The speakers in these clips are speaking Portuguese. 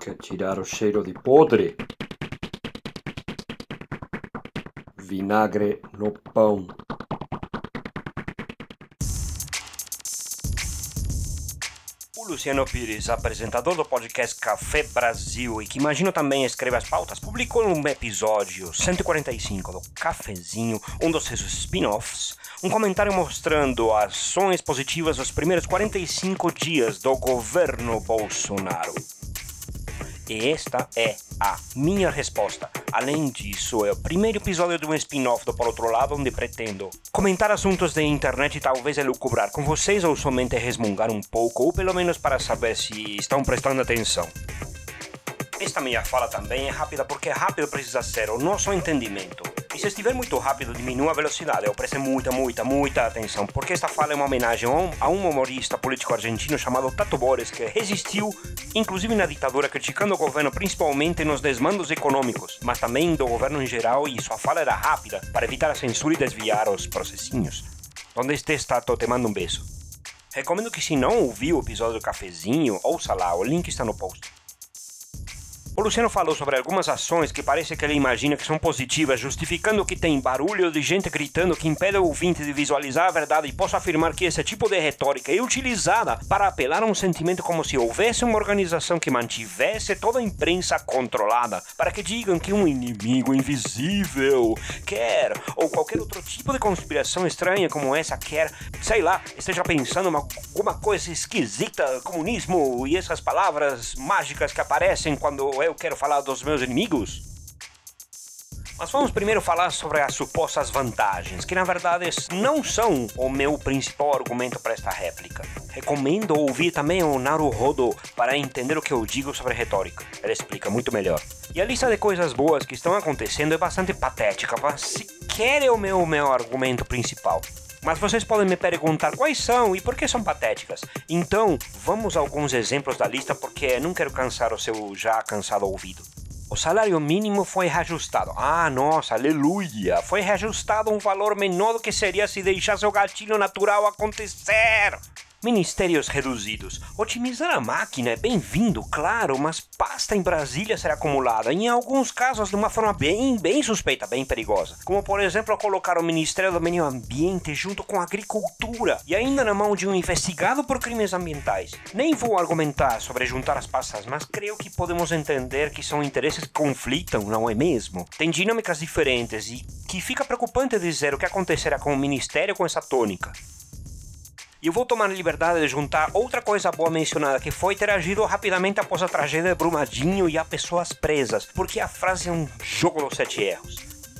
Quer tirar o cheiro de podre? Vinagre no pão. O Luciano Pires, apresentador do podcast Café Brasil e que imagino também escreve as pautas, publicou um episódio 145 do Cafezinho, um dos seus spin-offs, um comentário mostrando ações positivas dos primeiros 45 dias do governo Bolsonaro. Esta é a minha resposta. Além disso, é o primeiro episódio de um spin-off do Por Outro Lado, onde pretendo comentar assuntos de internet e talvez elucubrar com vocês ou somente resmungar um pouco, ou pelo menos para saber se estão prestando atenção. Esta minha fala também é rápida porque rápido precisa ser o nosso entendimento. E se estiver muito rápido, diminua a velocidade ou preste muita, muita, muita atenção, porque esta fala é uma homenagem a um, um humorista político argentino chamado Tato Bores, que resistiu, inclusive na ditadura, criticando o governo principalmente nos desmandos econômicos, mas também do governo em geral, e sua fala era rápida, para evitar a censura e desviar os processinhos. Onde este Tato, te mando um beijo. Recomendo que se não ouviu o episódio do cafezinho, ouça lá, o link está no post. O Luciano falou sobre algumas ações que parece que ele imagina que são positivas, justificando que tem barulho de gente gritando que impede o ouvinte de visualizar a verdade. E posso afirmar que esse tipo de retórica é utilizada para apelar a um sentimento como se houvesse uma organização que mantivesse toda a imprensa controlada, para que digam que um inimigo invisível quer, ou qualquer outro tipo de conspiração estranha como essa quer, sei lá, esteja pensando uma, alguma coisa esquisita, comunismo e essas palavras mágicas que aparecem quando eu quero falar dos meus inimigos? Mas vamos primeiro falar sobre as supostas vantagens, que na verdade não são o meu principal argumento para esta réplica. Recomendo ouvir também o Naruhodo para entender o que eu digo sobre retórica. Ele explica muito melhor. E a lista de coisas boas que estão acontecendo é bastante patética, mas sequer é o meu, meu argumento principal. Mas vocês podem me perguntar quais são e por que são patéticas. Então, vamos a alguns exemplos da lista porque não quero cansar o seu já cansado ouvido. O salário mínimo foi reajustado. Ah, nossa, aleluia! Foi reajustado um valor menor do que seria se deixasse o gatilho natural acontecer. Ministérios reduzidos. Otimizar a máquina é bem-vindo, claro, mas pasta em Brasília será acumulada, em alguns casos de uma forma bem, bem suspeita, bem perigosa. Como, por exemplo, colocar o Ministério do Meio Ambiente junto com a Agricultura e ainda na mão de um investigado por crimes ambientais. Nem vou argumentar sobre juntar as pastas, mas creio que podemos entender que são interesses que conflitam, não é mesmo? Tem dinâmicas diferentes e que fica preocupante dizer o que acontecerá com o Ministério com essa tônica. E eu vou tomar a liberdade de juntar outra coisa boa mencionada, que foi ter agido rapidamente após a tragédia de Brumadinho e há pessoas presas, porque a frase é um jogo dos sete erros.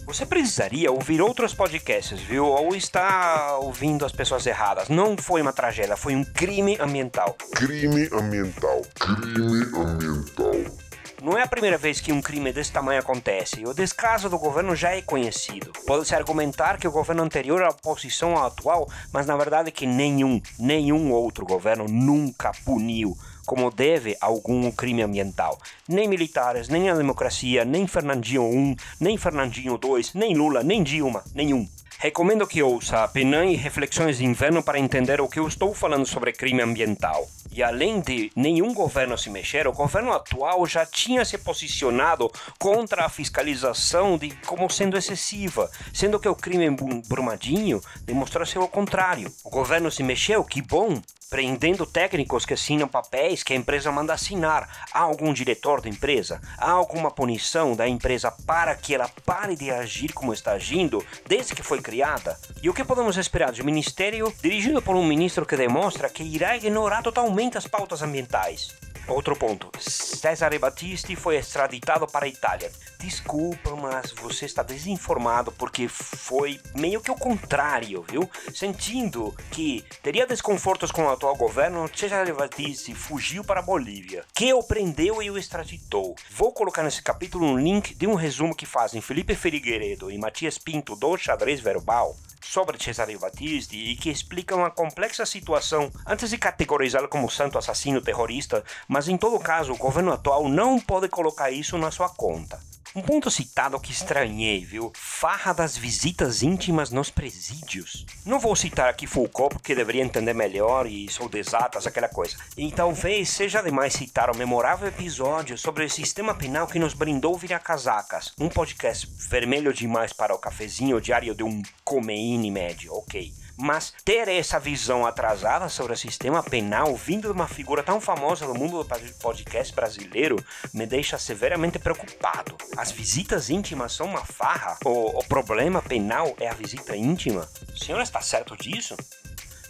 Você precisaria ouvir outros podcasts, viu? Ou está ouvindo as pessoas erradas. Não foi uma tragédia, foi um crime ambiental. Crime ambiental. Crime ambiental. Não é a primeira vez que um crime desse tamanho acontece. O descaso do governo já é conhecido. Pode-se argumentar que o governo anterior era oposição ao atual, mas na verdade que nenhum, nenhum outro governo nunca puniu como deve algum crime ambiental. Nem militares, nem a democracia, nem Fernandinho 1, nem Fernandinho 2, nem Lula, nem Dilma, nenhum. Recomendo que ouça Penan e Reflexões de Inverno para entender o que eu estou falando sobre crime ambiental. E além de nenhum governo se mexer, o governo atual já tinha se posicionado contra a fiscalização de como sendo excessiva, sendo que o crime em Brumadinho demonstrou ser o contrário. O governo se mexeu, que bom, prendendo técnicos que assinam papéis que a empresa manda assinar. Há algum diretor da empresa? Há alguma punição da empresa para que ela pare de agir como está agindo desde que foi criada? E o que podemos esperar de um ministério dirigido por um ministro que demonstra que irá ignorar totalmente as pautas ambientais? Outro ponto. Cesare Battisti foi extraditado para a Itália. Desculpa, mas você está desinformado porque foi meio que o contrário, viu? Sentindo que teria desconfortos com o atual governo, Cesare Battisti fugiu para a Bolívia, que o prendeu e o extraditou. Vou colocar nesse capítulo um link de um resumo que fazem Felipe Figueiredo e Matias Pinto do Xadrez Verbal sobre Cesare Battisti e que explicam a complexa situação antes de categorizá-lo como santo assassino terrorista, mas em todo caso o governo atual não pode colocar isso na sua conta. Um ponto citado que estranhei, viu? Farra das visitas íntimas nos presídios. Não vou citar aqui Foucault porque deveria entender melhor e sou desatas, aquela coisa. E talvez seja demais citar o memorável episódio sobre o sistema penal que nos brindou vira-casacas. Um podcast vermelho demais para o cafezinho diário de um comeine médio, ok mas ter essa visão atrasada sobre o sistema penal vindo de uma figura tão famosa no mundo do podcast brasileiro me deixa severamente preocupado. As visitas íntimas são uma farra? O, o problema penal é a visita íntima? O senhor está certo disso?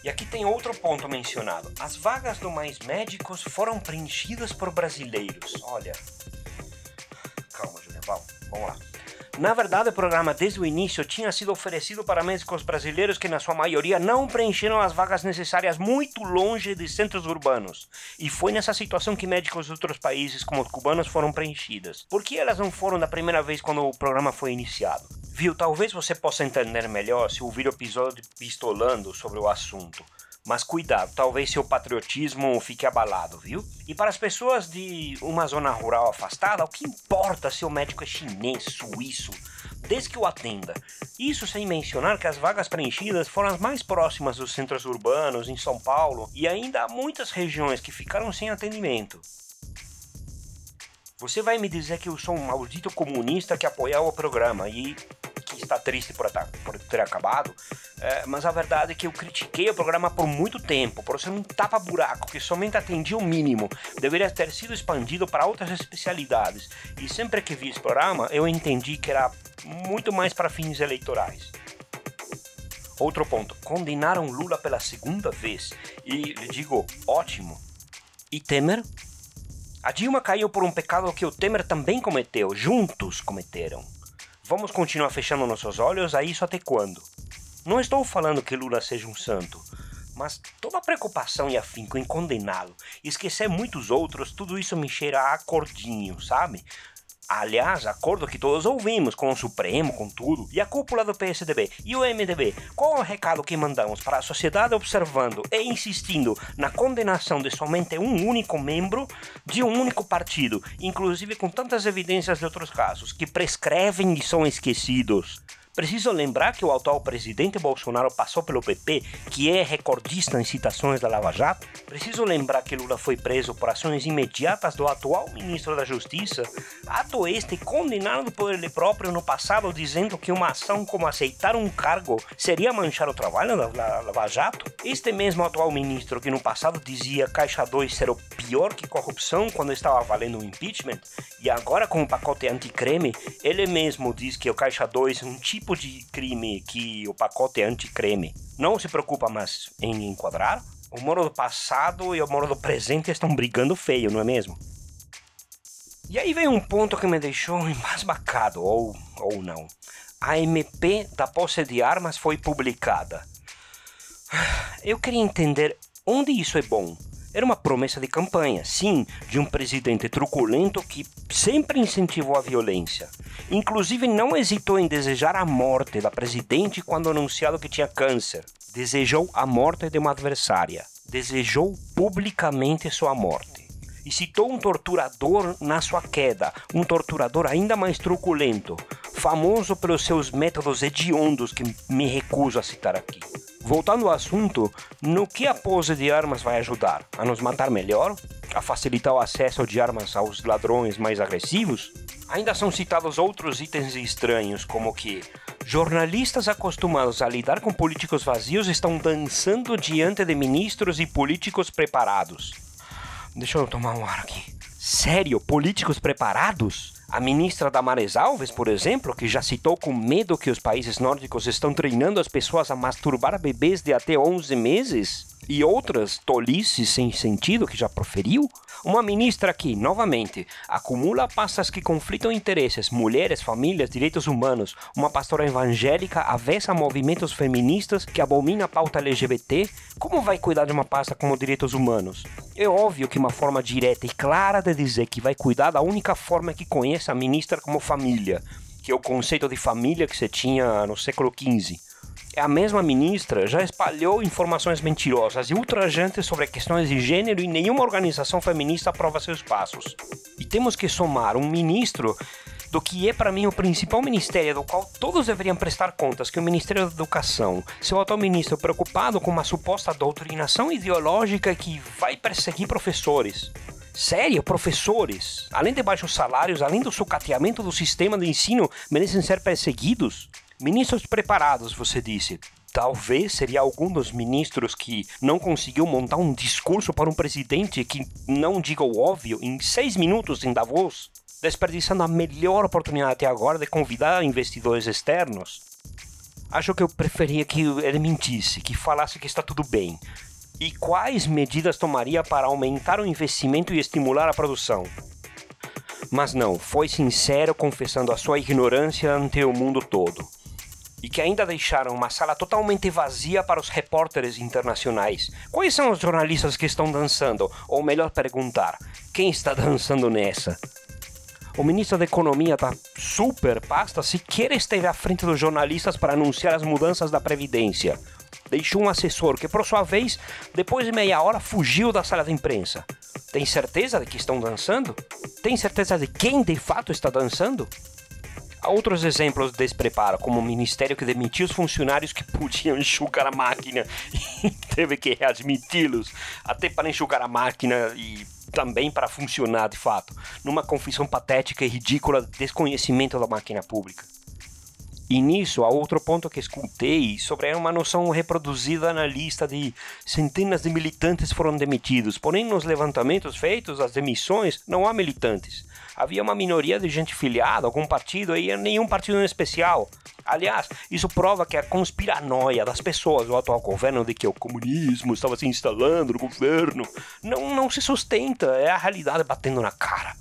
E aqui tem outro ponto mencionado. As vagas do Mais Médicos foram preenchidas por brasileiros. Olha. Calma, Julião. Vamos lá. Na verdade, o programa desde o início tinha sido oferecido para médicos brasileiros que, na sua maioria, não preencheram as vagas necessárias muito longe de centros urbanos. E foi nessa situação que médicos de outros países, como os cubanos, foram preenchidas. Por que elas não foram da primeira vez quando o programa foi iniciado? Viu, talvez você possa entender melhor se ouvir o episódio pistolando sobre o assunto. Mas cuidado, talvez seu patriotismo fique abalado, viu? E para as pessoas de uma zona rural afastada, o que importa se o médico é chinês, suíço, desde que o atenda? Isso sem mencionar que as vagas preenchidas foram as mais próximas dos centros urbanos, em São Paulo, e ainda há muitas regiões que ficaram sem atendimento. Você vai me dizer que eu sou um maldito comunista que apoiava o programa e está triste por, por ter acabado, é, mas a verdade é que eu critiquei o programa por muito tempo, por ser um tapa-buraco que somente atendia o mínimo, deveria ter sido expandido para outras especialidades. E sempre que vi esse programa, eu entendi que era muito mais para fins eleitorais. Outro ponto: condenaram Lula pela segunda vez. E lhe digo, ótimo. E Temer? A Dilma caiu por um pecado que o Temer também cometeu, juntos cometeram. Vamos continuar fechando nossos olhos a isso até quando? Não estou falando que Lula seja um santo, mas toda preocupação e afinco em condená-lo e esquecer muitos outros, tudo isso me cheira a acordinho, sabe? Aliás, acordo que todos ouvimos com o Supremo, com tudo, e a cúpula do PSDB e o MDB. Qual é o recado que mandamos para a sociedade observando e insistindo na condenação de somente um único membro de um único partido, inclusive com tantas evidências de outros casos, que prescrevem e são esquecidos? Preciso lembrar que o atual presidente Bolsonaro passou pelo PP, que é recordista em citações da Lava Jato. Preciso lembrar que Lula foi preso por ações imediatas do atual ministro da Justiça, ato este condenado por ele próprio no passado, dizendo que uma ação como aceitar um cargo seria manchar o trabalho da Lava Jato. Este mesmo atual ministro que no passado dizia Caixa 2 ser o pior que corrupção quando estava valendo o impeachment, e agora com o pacote anticreme, ele mesmo diz que o Caixa 2 é um tipo tipo de crime que o pacote anti-creme não se preocupa mais em enquadrar, o Moro do passado e o Moro do presente estão brigando feio, não é mesmo? E aí vem um ponto que me deixou embasbacado, ou, ou não. A MP da posse de armas foi publicada. Eu queria entender onde isso é bom. Era uma promessa de campanha, sim, de um presidente truculento que sempre incentivou a violência. Inclusive, não hesitou em desejar a morte da presidente quando anunciado que tinha câncer. Desejou a morte de uma adversária. Desejou publicamente sua morte. E citou um torturador na sua queda, um torturador ainda mais truculento, famoso pelos seus métodos hediondos que me recuso a citar aqui. Voltando ao assunto, no que a pose de armas vai ajudar? A nos matar melhor? A facilitar o acesso de armas aos ladrões mais agressivos? Ainda são citados outros itens estranhos, como que jornalistas acostumados a lidar com políticos vazios estão dançando diante de ministros e políticos preparados. Deixa eu tomar um ar aqui. Sério? Políticos preparados? A ministra Damares Alves, por exemplo, que já citou com medo que os países nórdicos estão treinando as pessoas a masturbar bebês de até 11 meses? E outras tolices sem sentido que já proferiu? Uma ministra que, novamente, acumula pastas que conflitam interesses, mulheres, famílias, direitos humanos, uma pastora evangélica avessa movimentos feministas que abomina a pauta LGBT, como vai cuidar de uma pasta como direitos humanos? É óbvio que uma forma direta e clara de dizer que vai cuidar da única forma que conhece a ministra como família, que é o conceito de família que se tinha no século XV a mesma ministra já espalhou informações mentirosas e ultrajantes sobre questões de gênero e nenhuma organização feminista aprova seus passos. E temos que somar um ministro do que é para mim o principal ministério do qual todos deveriam prestar contas, que é o Ministério da Educação. Seu atual ministro preocupado com uma suposta doutrinação ideológica que vai perseguir professores. Sério, professores, além de baixos salários, além do sucateamento do sistema de ensino, merecem ser perseguidos? Ministros preparados, você disse. Talvez seria algum dos ministros que não conseguiu montar um discurso para um presidente que não diga o óbvio em seis minutos em Davos, desperdiçando a melhor oportunidade até agora de convidar investidores externos. Acho que eu preferia que ele mentisse, que falasse que está tudo bem. E quais medidas tomaria para aumentar o investimento e estimular a produção? Mas não, foi sincero confessando a sua ignorância ante o mundo todo e que ainda deixaram uma sala totalmente vazia para os repórteres internacionais. Quais são os jornalistas que estão dançando? Ou melhor perguntar, quem está dançando nessa? O ministro da Economia está super pasta sequer esteve à frente dos jornalistas para anunciar as mudanças da Previdência. Deixou um assessor que, por sua vez, depois de meia hora fugiu da sala de imprensa. Tem certeza de que estão dançando? Tem certeza de quem de fato está dançando? Há outros exemplos de despreparo, como o ministério que demitiu os funcionários que podiam enxugar a máquina e teve que readmiti-los, até para enxugar a máquina e também para funcionar de fato, numa confissão patética e ridícula de desconhecimento da máquina pública. E nisso há outro ponto que escutei sobre uma noção reproduzida na lista de centenas de militantes foram demitidos. Porém, nos levantamentos feitos, as demissões, não há militantes. Havia uma minoria de gente filiada a algum partido e nenhum partido em especial. Aliás, isso prova que a conspiranoia das pessoas do atual governo de que o comunismo estava se instalando no governo não, não se sustenta, é a realidade batendo na cara.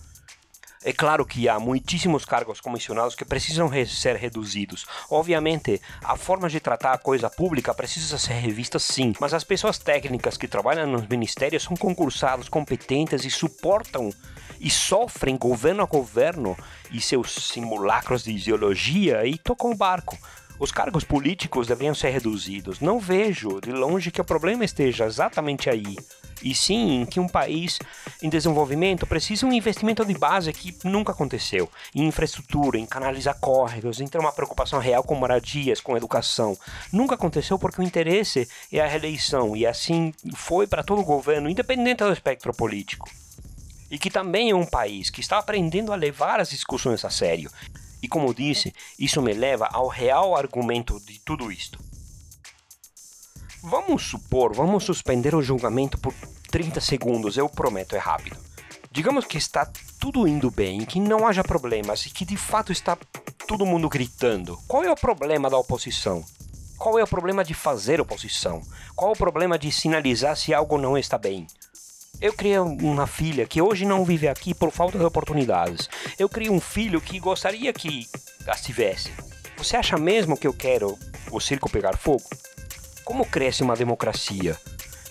É claro que há muitíssimos cargos comissionados que precisam re ser reduzidos. Obviamente, a forma de tratar a coisa pública precisa ser revista sim, mas as pessoas técnicas que trabalham nos ministérios são concursados, competentes e suportam e sofrem governo a governo e seus simulacros de ideologia e tocam o barco. Os cargos políticos deveriam ser reduzidos. Não vejo de longe que o problema esteja exatamente aí e sim que um país em desenvolvimento precisa um investimento de base que nunca aconteceu em infraestrutura, em canalizar córregos, em ter uma preocupação real com moradias, com educação. Nunca aconteceu porque o interesse é a reeleição e assim foi para todo o governo, independente do espectro político. E que também é um país que está aprendendo a levar as discussões a sério. E como disse, isso me leva ao real argumento de tudo isto. Vamos supor, vamos suspender o julgamento por 30 segundos, eu prometo, é rápido. Digamos que está tudo indo bem, que não haja problemas e que de fato está todo mundo gritando. Qual é o problema da oposição? Qual é o problema de fazer oposição? Qual é o problema de sinalizar se algo não está bem? Eu criei uma filha que hoje não vive aqui por falta de oportunidades. Eu criei um filho que gostaria que as tivesse. Você acha mesmo que eu quero o circo pegar fogo? Como cresce uma democracia?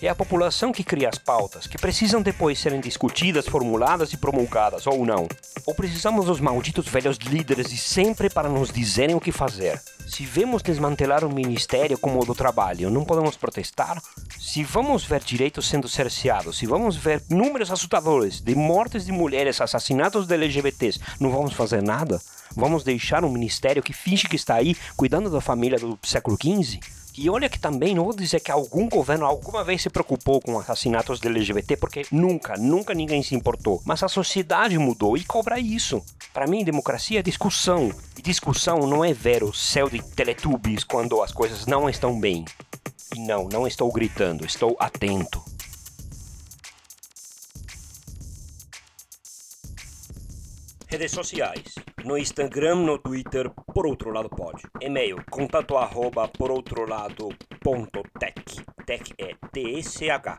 É a população que cria as pautas, que precisam depois serem discutidas, formuladas e promulgadas, ou não. Ou precisamos dos malditos velhos líderes de sempre para nos dizerem o que fazer. Se vemos desmantelar um ministério como o do trabalho, não podemos protestar? Se vamos ver direitos sendo cerceados, se vamos ver números assustadores de mortes de mulheres, assassinatos de LGBTs, não vamos fazer nada? Vamos deixar um ministério que finge que está aí cuidando da família do século XV? E olha que também não vou dizer que algum governo alguma vez se preocupou com assassinatos de LGBT, porque nunca, nunca ninguém se importou. Mas a sociedade mudou e cobra isso. Para mim, democracia é discussão. E discussão não é ver o céu de Teletubbies quando as coisas não estão bem. E não, não estou gritando, estou atento. Redes sociais. No Instagram, no Twitter, por outro lado pode. E-mail, contato arroba por outro lado ponto tech. Tech é T-E-C-H.